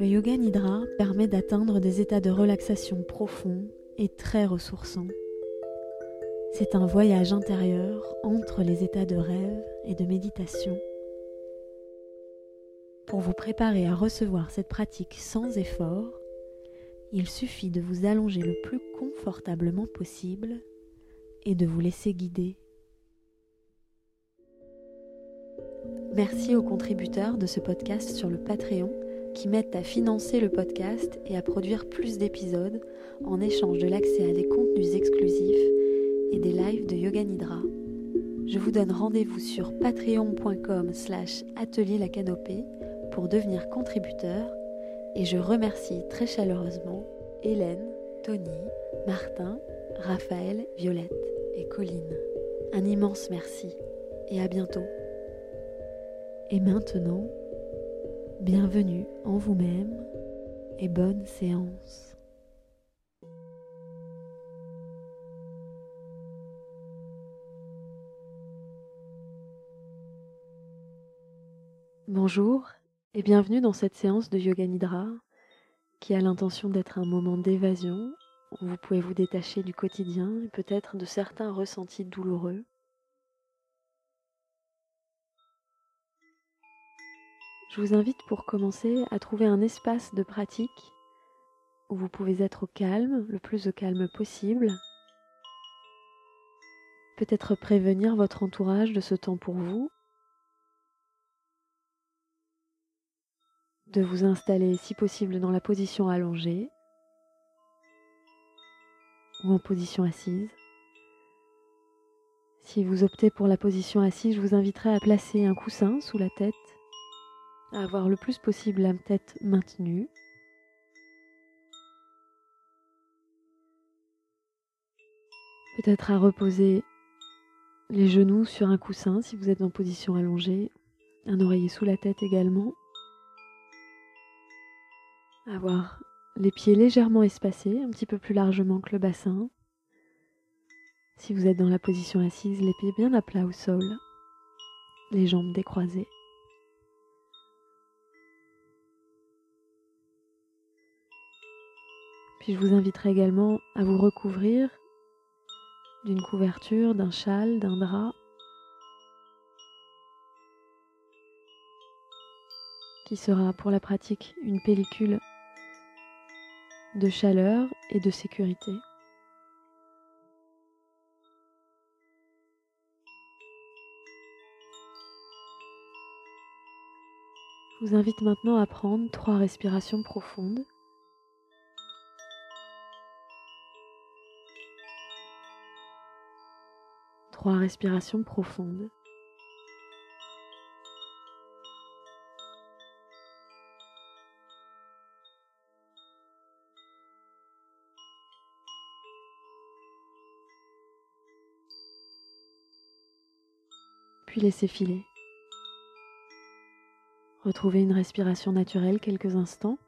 Le yoga nidra permet d'atteindre des états de relaxation profonds et très ressourçants. C'est un voyage intérieur entre les états de rêve et de méditation. Pour vous préparer à recevoir cette pratique sans effort, il suffit de vous allonger le plus confortablement possible et de vous laisser guider. Merci aux contributeurs de ce podcast sur le Patreon qui m'aident à financer le podcast et à produire plus d'épisodes en échange de l'accès à des contenus exclusifs et des lives de Yoga Nidra. Je vous donne rendez-vous sur patreon.com slash atelier la canopée pour devenir contributeur et je remercie très chaleureusement Hélène, Tony, Martin, Raphaël, Violette et Colline. Un immense merci et à bientôt. Et maintenant, bienvenue en vous-même et bonne séance. Bonjour et bienvenue dans cette séance de Yoga Nidra qui a l'intention d'être un moment d'évasion où vous pouvez vous détacher du quotidien et peut-être de certains ressentis douloureux. Je vous invite pour commencer à trouver un espace de pratique où vous pouvez être au calme, le plus au calme possible. Peut-être prévenir votre entourage de ce temps pour vous de vous installer si possible dans la position allongée ou en position assise. Si vous optez pour la position assise, je vous inviterai à placer un coussin sous la tête, avoir le plus possible la tête maintenue. Peut-être à reposer les genoux sur un coussin si vous êtes en position allongée, un oreiller sous la tête également. Avoir les pieds légèrement espacés, un petit peu plus largement que le bassin. Si vous êtes dans la position assise, les pieds bien à plat au sol, les jambes décroisées. Je vous inviterai également à vous recouvrir d'une couverture, d'un châle, d'un drap qui sera pour la pratique une pellicule de chaleur et de sécurité. Je vous invite maintenant à prendre trois respirations profondes. Trois respirations profondes. puis laissez filer. Retrouvez une respiration naturelle quelques instants.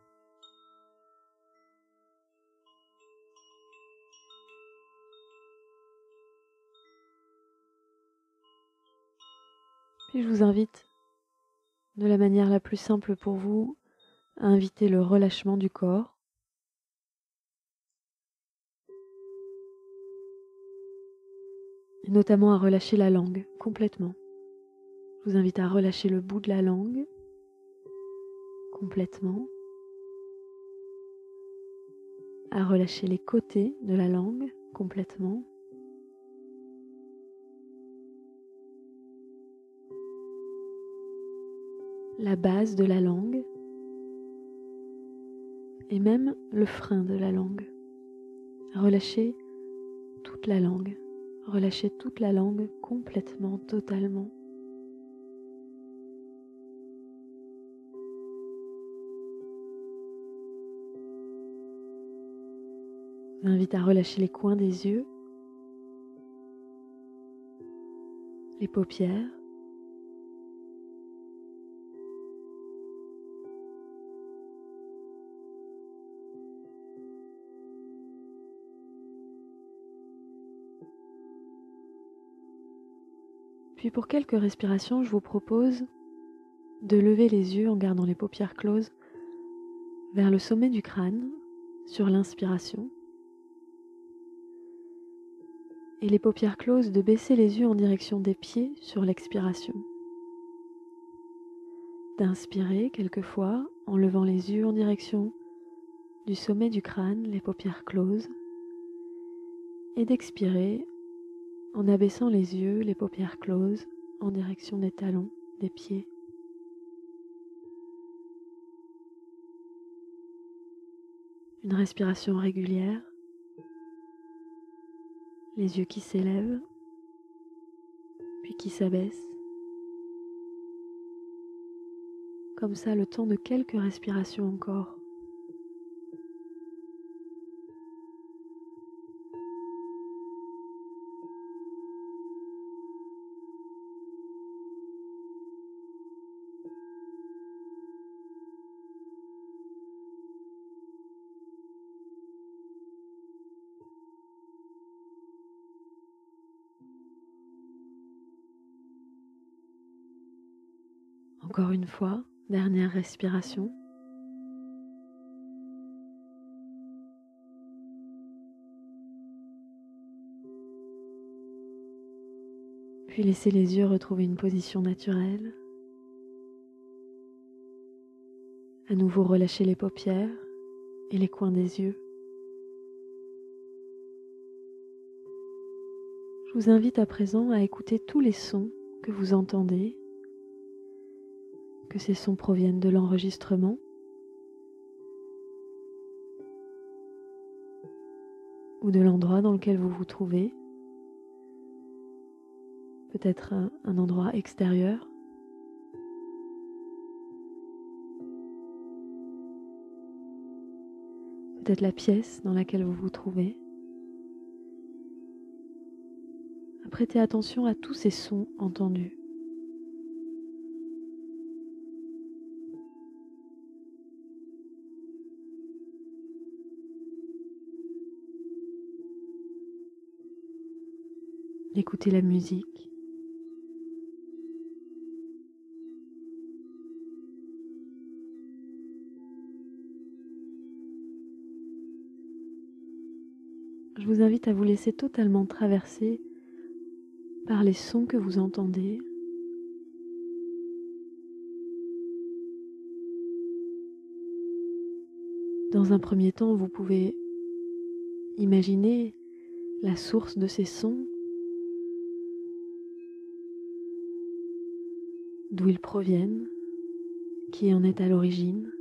Je vous invite, de la manière la plus simple pour vous, à inviter le relâchement du corps. Notamment à relâcher la langue complètement. Je vous invite à relâcher le bout de la langue complètement, à relâcher les côtés de la langue complètement. La base de la langue et même le frein de la langue. Relâchez toute la langue, relâchez toute la langue complètement, totalement. invite à relâcher les coins des yeux, les paupières. Puis pour quelques respirations, je vous propose de lever les yeux en gardant les paupières closes vers le sommet du crâne sur l'inspiration et les paupières closes de baisser les yeux en direction des pieds sur l'expiration. D'inspirer quelquefois en levant les yeux en direction du sommet du crâne, les paupières closes, et d'expirer en abaissant les yeux, les paupières closes, en direction des talons, des pieds. Une respiration régulière, les yeux qui s'élèvent, puis qui s'abaissent. Comme ça, le temps de quelques respirations encore. Dernière respiration. Puis laissez les yeux retrouver une position naturelle. À nouveau relâchez les paupières et les coins des yeux. Je vous invite à présent à écouter tous les sons que vous entendez que ces sons proviennent de l'enregistrement. ou de l'endroit dans lequel vous vous trouvez, peut-être un, endroit extérieur. Peut-être la pièce dans laquelle vous vous trouvez. Prêtez attention à tous ces sons entendus. Écoutez la musique. Je vous invite à vous laisser totalement traverser par les sons que vous entendez. Dans un premier temps, vous pouvez imaginer la source de ces sons d'où ils proviennent, qui en est à l'origine.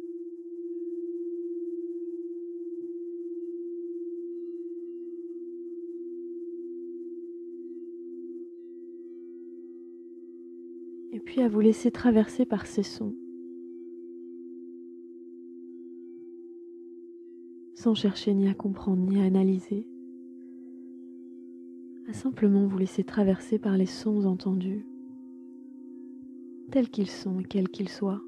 Et puis à vous laisser traverser par ces sons, sans chercher ni à comprendre ni à analyser, à simplement vous laisser traverser par les sons entendus tels qu'ils sont et quels qu'ils soient.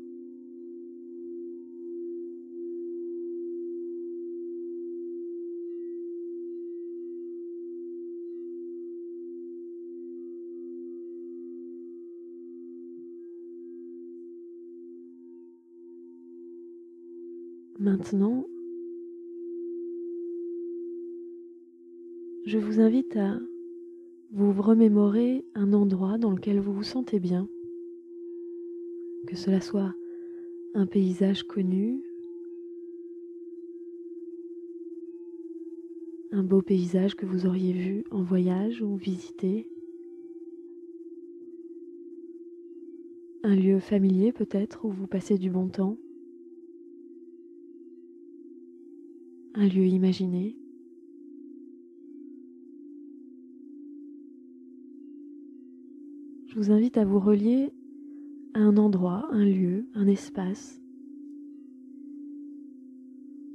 Maintenant, je vous invite à vous remémorer un endroit dans lequel vous vous sentez bien que cela soit un paysage connu, un beau paysage que vous auriez vu en voyage ou visité, un lieu familier peut-être où vous passez du bon temps, un lieu imaginé. Je vous invite à vous relier un endroit, un lieu, un espace,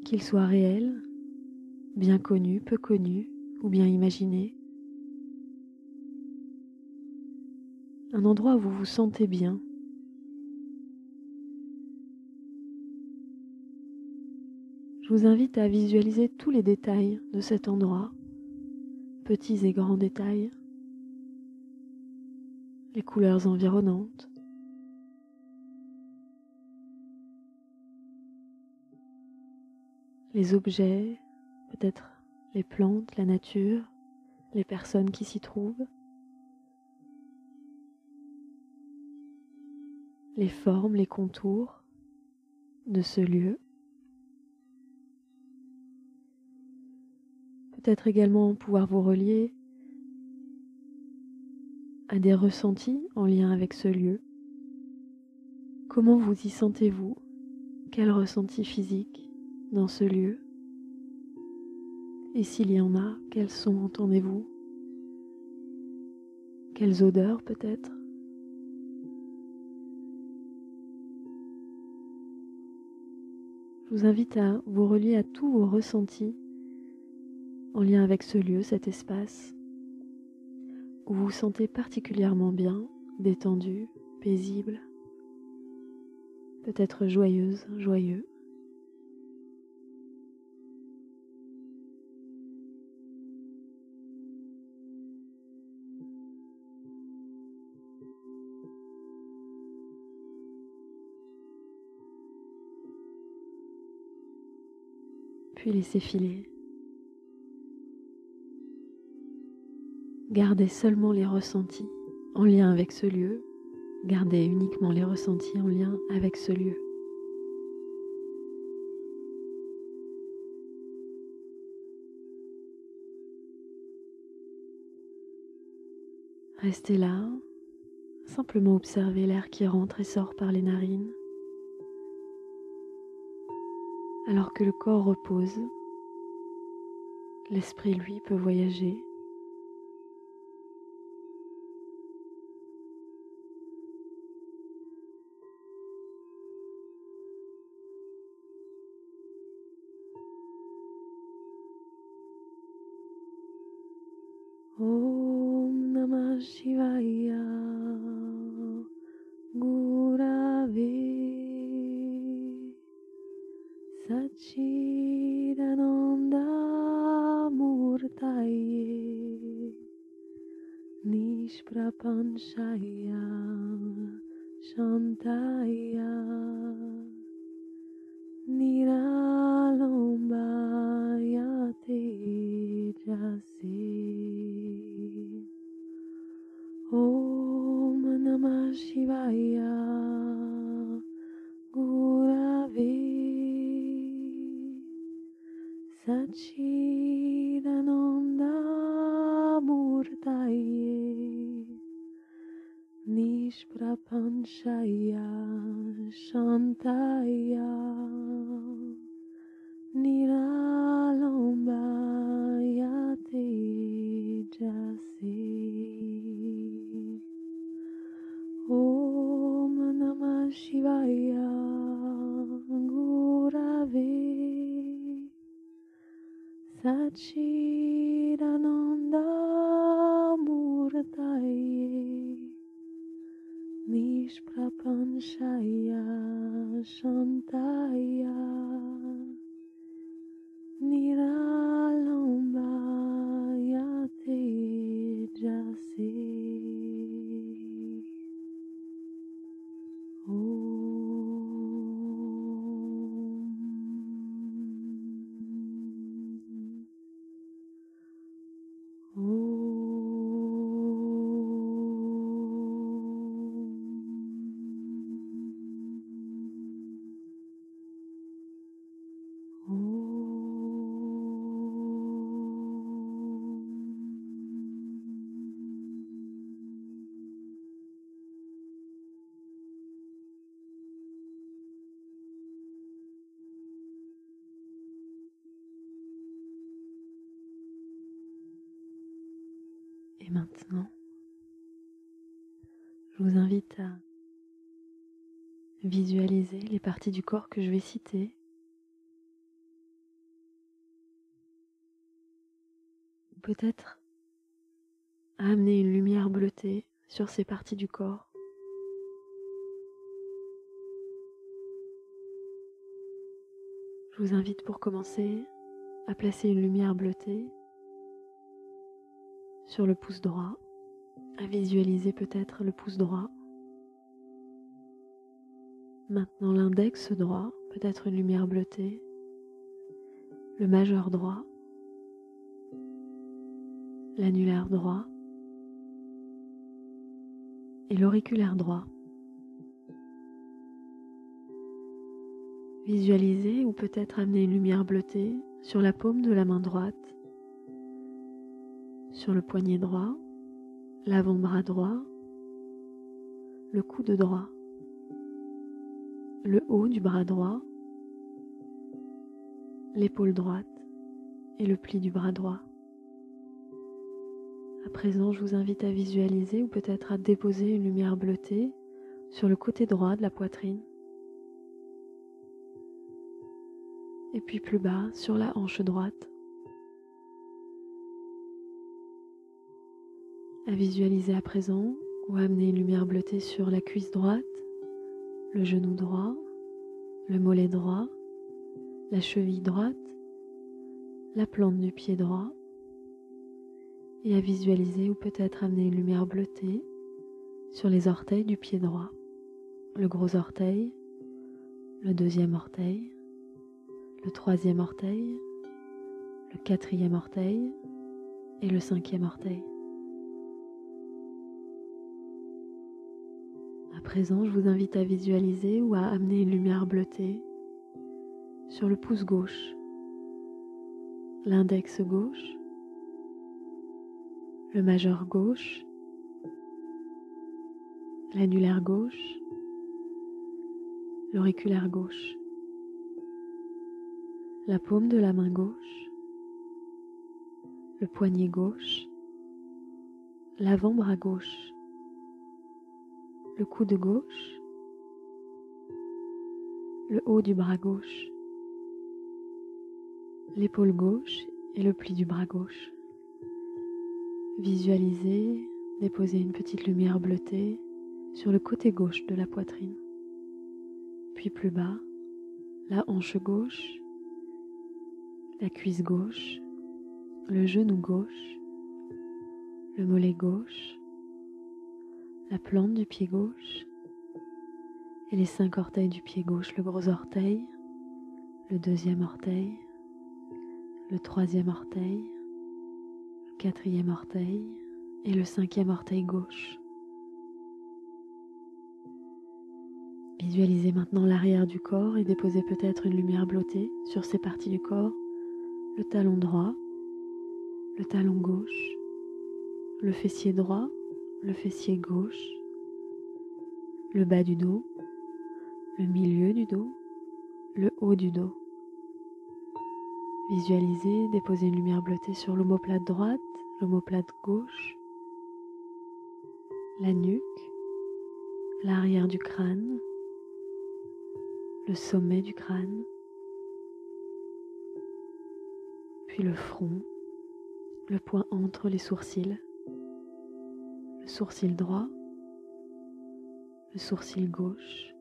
qu'il soit réel, bien connu, peu connu ou bien imaginé. Un endroit où vous vous sentez bien. Je vous invite à visualiser tous les détails de cet endroit, petits et grands détails, les couleurs environnantes, les objets, peut-être les plantes, la nature, les personnes qui s'y trouvent, les formes, les contours de ce lieu. Peut-être également pouvoir vous relier à des ressentis en lien avec ce lieu. Comment vous y sentez-vous? Quel ressenti physique? Dans ce lieu. Et s'il y en a, quels sons entendez-vous? Quelles odeurs peut-être? Je vous invite à vous relier à tous vos ressentis en lien avec ce lieu, cet espace, où vous vous sentez particulièrement bien, détendu, paisible peut-être joyeuse, joyeux. Puis laissez filer. Gardez seulement les ressentis en lien avec ce lieu Gardez uniquement les ressentis en lien avec ce lieu. Restez là, simplement observez l'air qui rentre et sort par les narines. Alors que le corps repose, l'esprit lui peut voyager sunshine. Shantaya Niralombaya Tejase Om Namah Shivaya Gurave Sachidananda visualiser les parties du corps que je vais citer. Peut-être amener une lumière bleutée sur ces parties du corps. Je vous invite pour commencer à placer une lumière bleutée sur le pouce droit, à visualiser peut-être le pouce droit. Maintenant l'index droit, peut-être une lumière bleutée. le majeur droit, l'annulaire droit. Et l'auriculaire droit. Visualisez ou peut-être amener une lumière bleutée sur la paume de la main droite, sur le poignet droit, l'avant-bras droit, le coude droit, le haut du bras droit, l'épaule droite et le pli du bras droit. À présent, je vous invite à visualiser ou peut-être à déposer une lumière bleutée sur le côté droit de la poitrine. Et puis plus bas sur la hanche droite. À visualiser à présent ou amener une lumière bleutée sur la cuisse droite, le genou droit, le mollet droit, la cheville droite, la plante du pied droit et à visualiser ou peut-être amener une lumière bleutée sur les orteils du pied droit, le gros orteil, le deuxième orteil, le troisième orteil, le quatrième orteil et le cinquième orteil. À présent, je vous invite à visualiser ou à amener une lumière bleutée sur le pouce gauche, l'index gauche, le majeur gauche, l'annulaire gauche, l'auriculaire gauche, la paume de la main gauche, le poignet gauche, l'avant-bras gauche, le coude gauche, le haut du bras gauche, l'épaule gauche et le pli du bras gauche. Visualisez déposer une petite lumière bleutée sur le côté gauche de la poitrine. Puis plus bas, la hanche gauche, la cuisse gauche, le genou gauche, le mollet gauche, la plante du pied gauche et les cinq orteils du pied gauche, le gros orteil, le deuxième orteil, le troisième orteil, le quatrième orteil et le cinquième orteil gauche. Visualisez maintenant l'arrière du corps et déposez peut-être une lumière blottée sur ces parties du corps, le talon droit, le talon gauche, le fessier droit, le fessier gauche, le bas du dos, le milieu du dos, le haut du dos. Visualisez déposer une lumière bleutée sur l'omoplate droite, l'omoplate gauche, la nuque, l'arrière du crâne, le sommet du crâne, puis le front, le point entre les sourcils, sourcil droit, le sourcil gauche,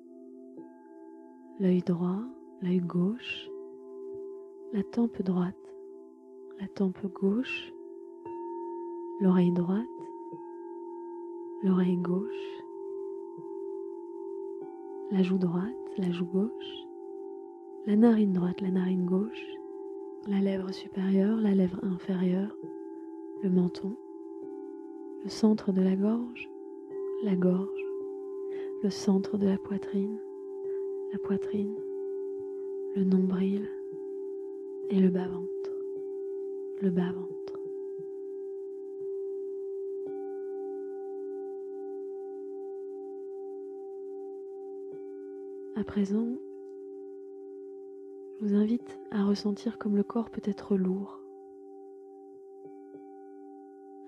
l'œil droit, l'œil gauche, la tempe droite, la tempe gauche, l'oreille droite, l'oreille gauche, la joue droite, la joue gauche, la narine droite, la narine gauche, la lèvre supérieure, la lèvre inférieure, le menton, le centre de la gorge, la gorge, le centre de la poitrine, la poitrine, le nombril, et le bas-ventre, le bas-ventre. À présent, je vous invite à ressentir comme le corps peut être lourd.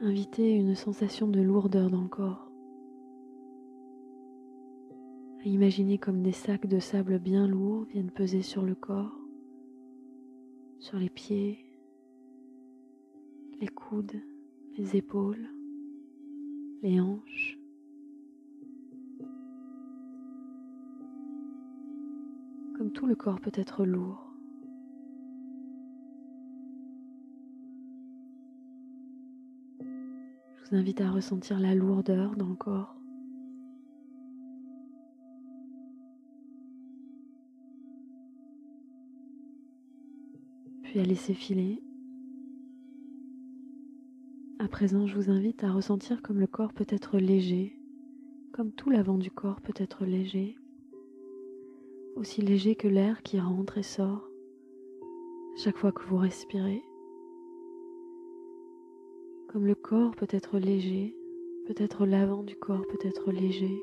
Invitez une sensation de lourdeur dans le corps. À imaginer comme des sacs de sable bien lourds viennent peser sur le corps sur les pieds, les coudes, les épaules, les hanches. Comme tout le corps peut être lourd. Invite à ressentir la lourdeur dans le corps. puis à laisser filer. À présent, je vous invite à ressentir comme le corps peut être léger, comme tout l'avant du corps peut être léger, aussi léger que l'air qui rentre et sort chaque fois que vous respirez. Comme le corps peut être léger, peut-être l'avant du corps peut être léger.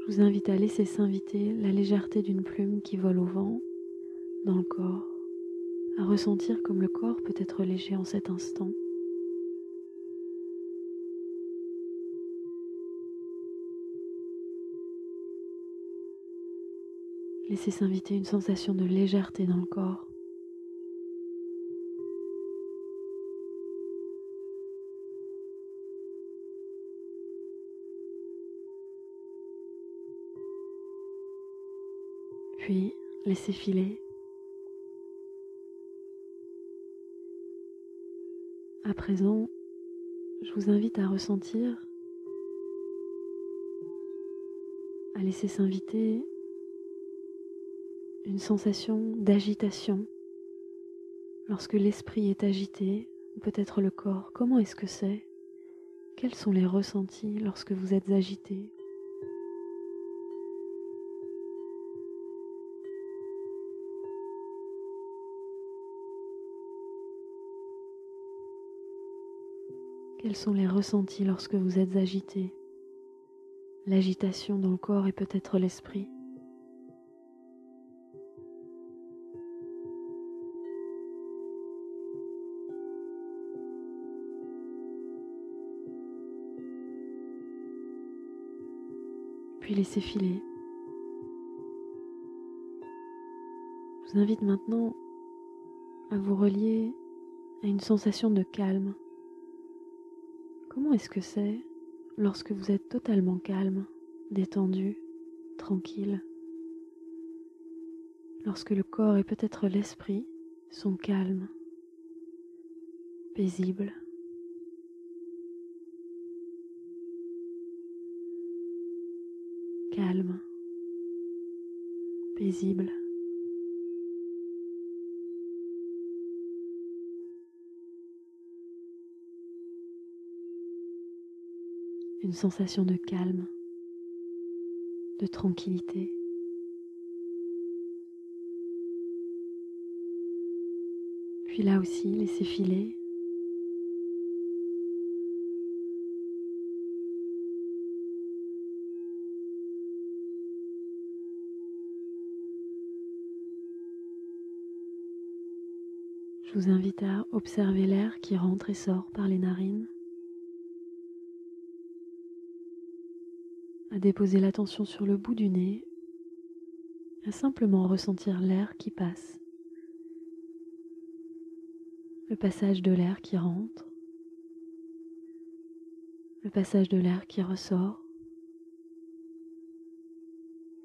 Je vous invite à laisser s'inviter la légèreté d'une plume qui vole au vent dans le corps, à ressentir comme le corps peut être léger en cet instant. Laissez s'inviter une sensation de légèreté dans le corps. Puis laissez filer. À présent, je vous invite à ressentir, à laisser s'inviter une sensation d'agitation. Lorsque l'esprit est agité, peut-être le corps, comment est-ce que c'est? Quels sont les ressentis lorsque vous êtes agité? Quels sont les ressentis lorsque vous êtes agité? L'agitation dans le corps et peut-être l'esprit. Puis laissez filer. Je vous invite maintenant à vous relier à une sensation de calme Comment est-ce que c'est lorsque vous êtes totalement calme, détendu, tranquille? Lorsque le corps et peut-être l'esprit sont calmes, paisibles? Calme, paisible. Une sensation de calme, de tranquillité. Puis là aussi, laissez filer. Je vous invite à observer l'air qui rentre et sort par les narines. À déposer l'attention sur le bout du nez, à simplement ressentir l'air qui passe, le passage de l'air qui rentre, le passage de l'air qui ressort.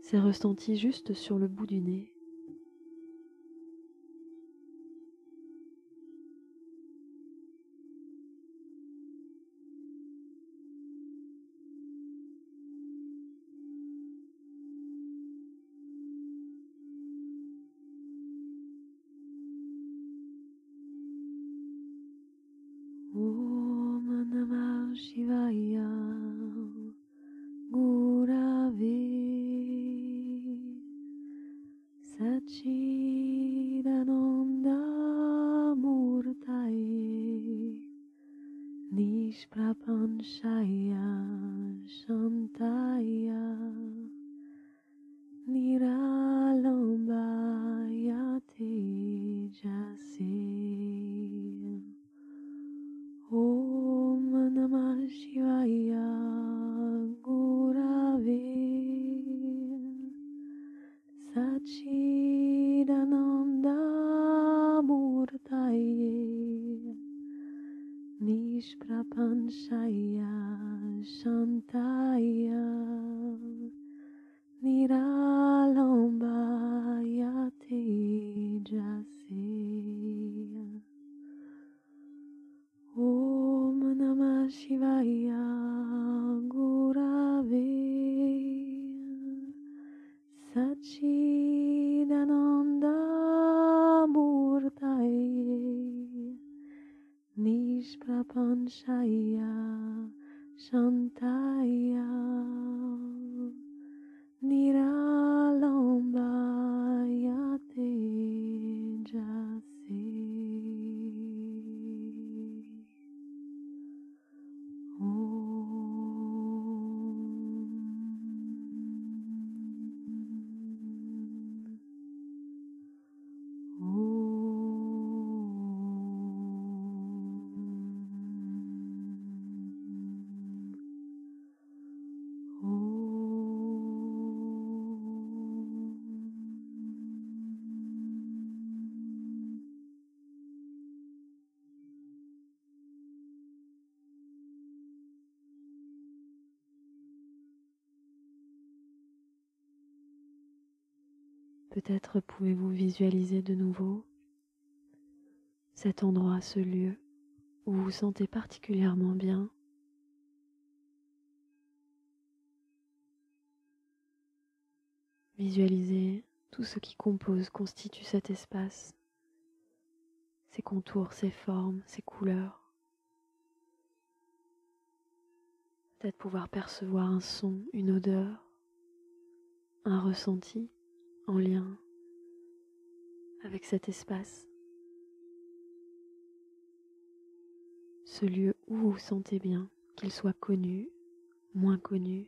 C'est ressenti juste sur le bout du nez. Nishprapanshaya Shantaya Niralombaya Peut-être pouvez-vous visualiser de nouveau cet endroit, ce lieu où vous vous sentez particulièrement bien? Visualisez tout ce qui compose, constitue cet espace, ses contours, ses formes, ses couleurs. Peut-être pouvoir percevoir un son, une odeur, un ressenti en lien avec cet espace, ce lieu où vous sentez bien, qu'il soit connu, moins connu,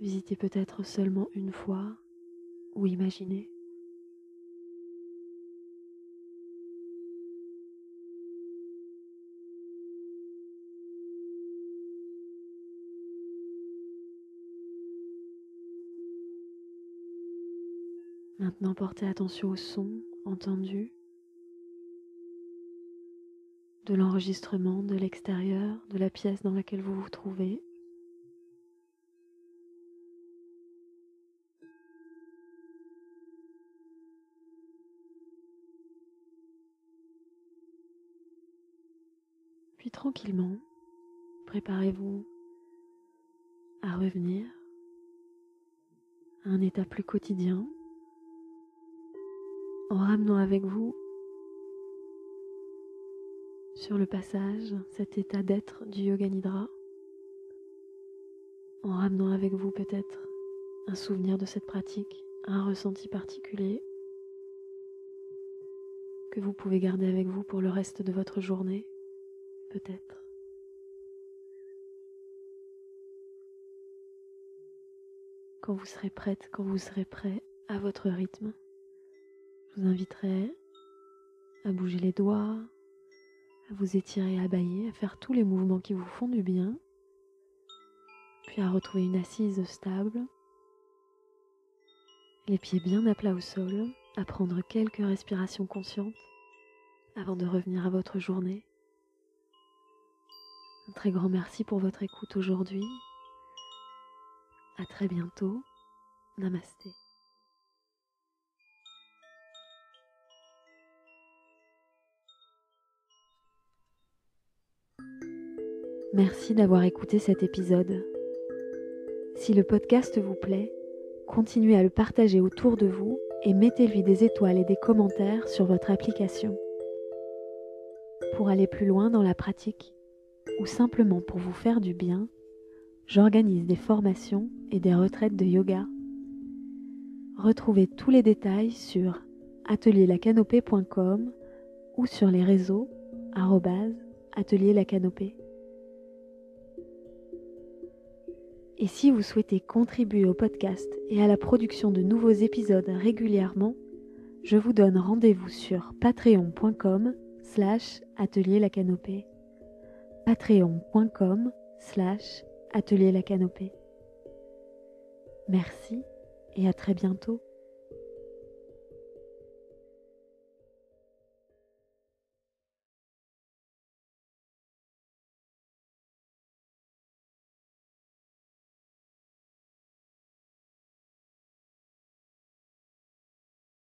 visitez peut-être seulement une fois ou imaginez. Maintenant, portez attention au son entendu de l'enregistrement de l'extérieur, de la pièce dans laquelle vous vous trouvez. Puis tranquillement, préparez-vous à revenir à un état plus quotidien en ramenant avec vous sur le passage cet état d'être du yoga nidra, en ramenant avec vous peut-être un souvenir de cette pratique, un ressenti particulier que vous pouvez garder avec vous pour le reste de votre journée, peut-être. Quand vous serez prête, quand vous serez prêt à votre rythme, je vous inviterai à bouger les doigts, à vous étirer, à bailler, à faire tous les mouvements qui vous font du bien, puis à retrouver une assise stable, les pieds bien à plat au sol, à prendre quelques respirations conscientes avant de revenir à votre journée. Un très grand merci pour votre écoute aujourd'hui. À très bientôt. Namasté. Merci d'avoir écouté cet épisode. Si le podcast vous plaît, continuez à le partager autour de vous et mettez-lui des étoiles et des commentaires sur votre application. Pour aller plus loin dans la pratique ou simplement pour vous faire du bien, j'organise des formations et des retraites de yoga. Retrouvez tous les détails sur atelierlacanopée.com ou sur les réseaux atelierlacanopée. Et si vous souhaitez contribuer au podcast et à la production de nouveaux épisodes régulièrement, je vous donne rendez-vous sur patreon.com slash atelier la canopée. patreon.com slash atelier la canopée. Merci et à très bientôt.